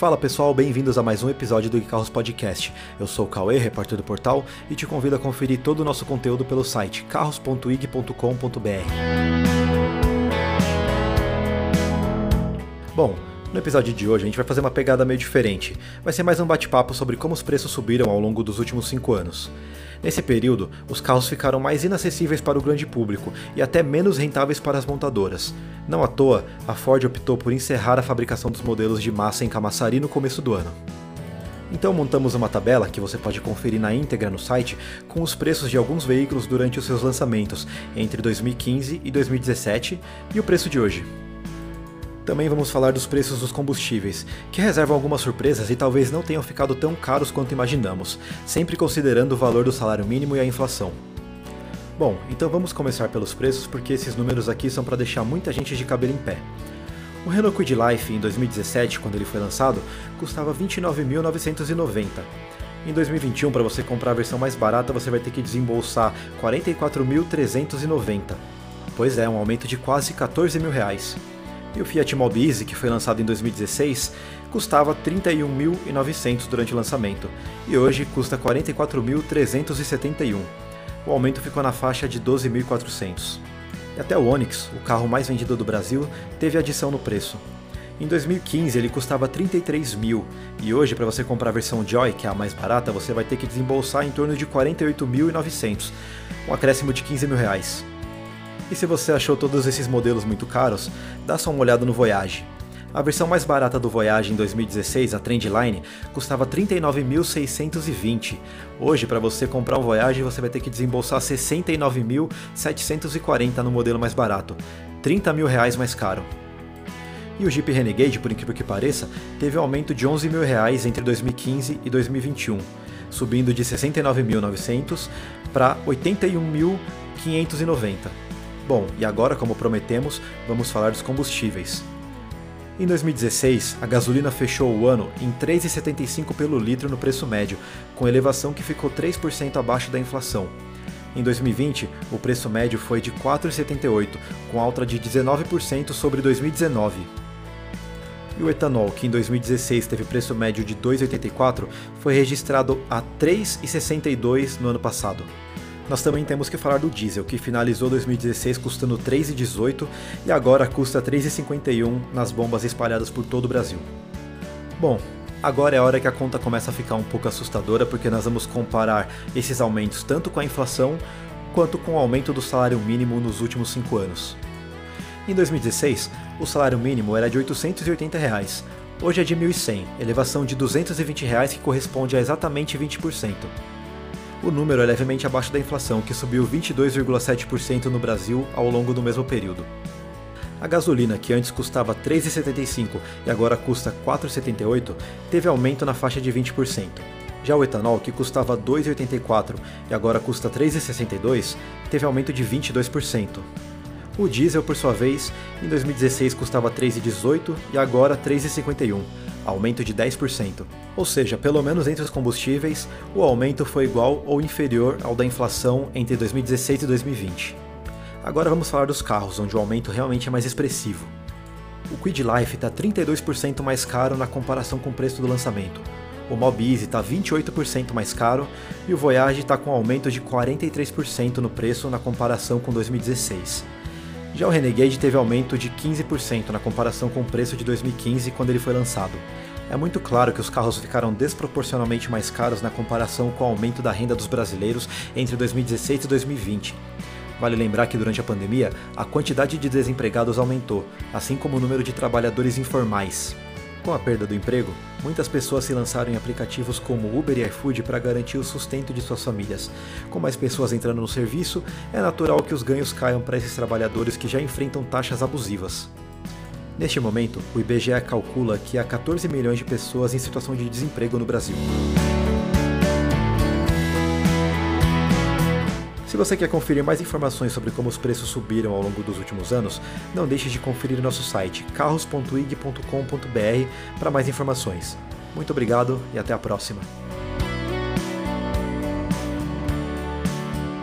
Fala pessoal, bem-vindos a mais um episódio do Carros Podcast. Eu sou o Cauê, repórter do portal, e te convido a conferir todo o nosso conteúdo pelo site carros.ig.com.br. Bom, no episódio de hoje a gente vai fazer uma pegada meio diferente. Vai ser mais um bate-papo sobre como os preços subiram ao longo dos últimos 5 anos. Nesse período, os carros ficaram mais inacessíveis para o grande público e até menos rentáveis para as montadoras. Não à toa, a Ford optou por encerrar a fabricação dos modelos de massa em Camaçari no começo do ano. Então montamos uma tabela que você pode conferir na íntegra no site com os preços de alguns veículos durante os seus lançamentos entre 2015 e 2017 e o preço de hoje. Também vamos falar dos preços dos combustíveis, que reservam algumas surpresas e talvez não tenham ficado tão caros quanto imaginamos, sempre considerando o valor do salário mínimo e a inflação. Bom, então vamos começar pelos preços porque esses números aqui são para deixar muita gente de cabelo em pé. O Renault Kwid Life em 2017, quando ele foi lançado, custava 29.990. Em 2021, para você comprar a versão mais barata, você vai ter que desembolsar 44.390. Pois é, um aumento de quase 14 mil reais. E o Fiat Mobize, que foi lançado em 2016, custava 31.900 durante o lançamento, e hoje custa 44.371. O aumento ficou na faixa de 12.400. E até o Onix, o carro mais vendido do Brasil, teve adição no preço. Em 2015 ele custava 33 mil, e hoje para você comprar a versão Joy, que é a mais barata, você vai ter que desembolsar em torno de 48.900, um acréscimo de 15 mil reais. E se você achou todos esses modelos muito caros, dá só uma olhada no Voyage. A versão mais barata do Voyage em 2016, a Trendline, custava 39.620. Hoje, para você comprar um Voyage, você vai ter que desembolsar 69.740 no modelo mais barato, 30 mil reais mais caro. E o Jeep Renegade, por incrível que pareça, teve um aumento de 11 mil reais entre 2015 e 2021, subindo de 69.900 para 81.590. Bom, e agora, como prometemos, vamos falar dos combustíveis. Em 2016, a gasolina fechou o ano em 3,75 pelo litro no preço médio, com elevação que ficou 3% abaixo da inflação. Em 2020, o preço médio foi de 4,78, com alta de 19% sobre 2019. E o etanol, que em 2016 teve preço médio de 2,84, foi registrado a 3,62 no ano passado. Nós também temos que falar do diesel, que finalizou 2016 custando 3,18 e agora custa 3,51 nas bombas espalhadas por todo o Brasil. Bom, agora é a hora que a conta começa a ficar um pouco assustadora porque nós vamos comparar esses aumentos tanto com a inflação quanto com o aumento do salário mínimo nos últimos 5 anos. Em 2016, o salário mínimo era de 880 reais. hoje é de R$ 1.100, elevação de 220 reais que corresponde a exatamente 20% o número é levemente abaixo da inflação, que subiu 22,7% no Brasil ao longo do mesmo período. A gasolina, que antes custava R$ 3,75 e agora custa R$ 4,78, teve aumento na faixa de 20%. Já o etanol, que custava R$ 2,84 e agora custa R$ 3,62, teve aumento de 22%. O diesel, por sua vez, em 2016 custava R$ 3,18 e agora R$ 3,51 aumento de 10%. Ou seja, pelo menos entre os combustíveis, o aumento foi igual ou inferior ao da inflação entre 2016 e 2020. Agora vamos falar dos carros, onde o aumento realmente é mais expressivo. O Quid Life está 32% mais caro na comparação com o preço do lançamento. O Mobize está 28% mais caro e o Voyage está com um aumento de 43% no preço na comparação com 2016. Já o Renegade teve aumento de 15% na comparação com o preço de 2015 quando ele foi lançado. É muito claro que os carros ficaram desproporcionalmente mais caros na comparação com o aumento da renda dos brasileiros entre 2016 e 2020. Vale lembrar que durante a pandemia, a quantidade de desempregados aumentou, assim como o número de trabalhadores informais. Com a perda do emprego, muitas pessoas se lançaram em aplicativos como Uber e iFood para garantir o sustento de suas famílias. Com mais pessoas entrando no serviço, é natural que os ganhos caiam para esses trabalhadores que já enfrentam taxas abusivas. Neste momento, o IBGE calcula que há 14 milhões de pessoas em situação de desemprego no Brasil. Você quer conferir mais informações sobre como os preços subiram ao longo dos últimos anos, não deixe de conferir nosso site carros.ig.com.br para mais informações. Muito obrigado e até a próxima!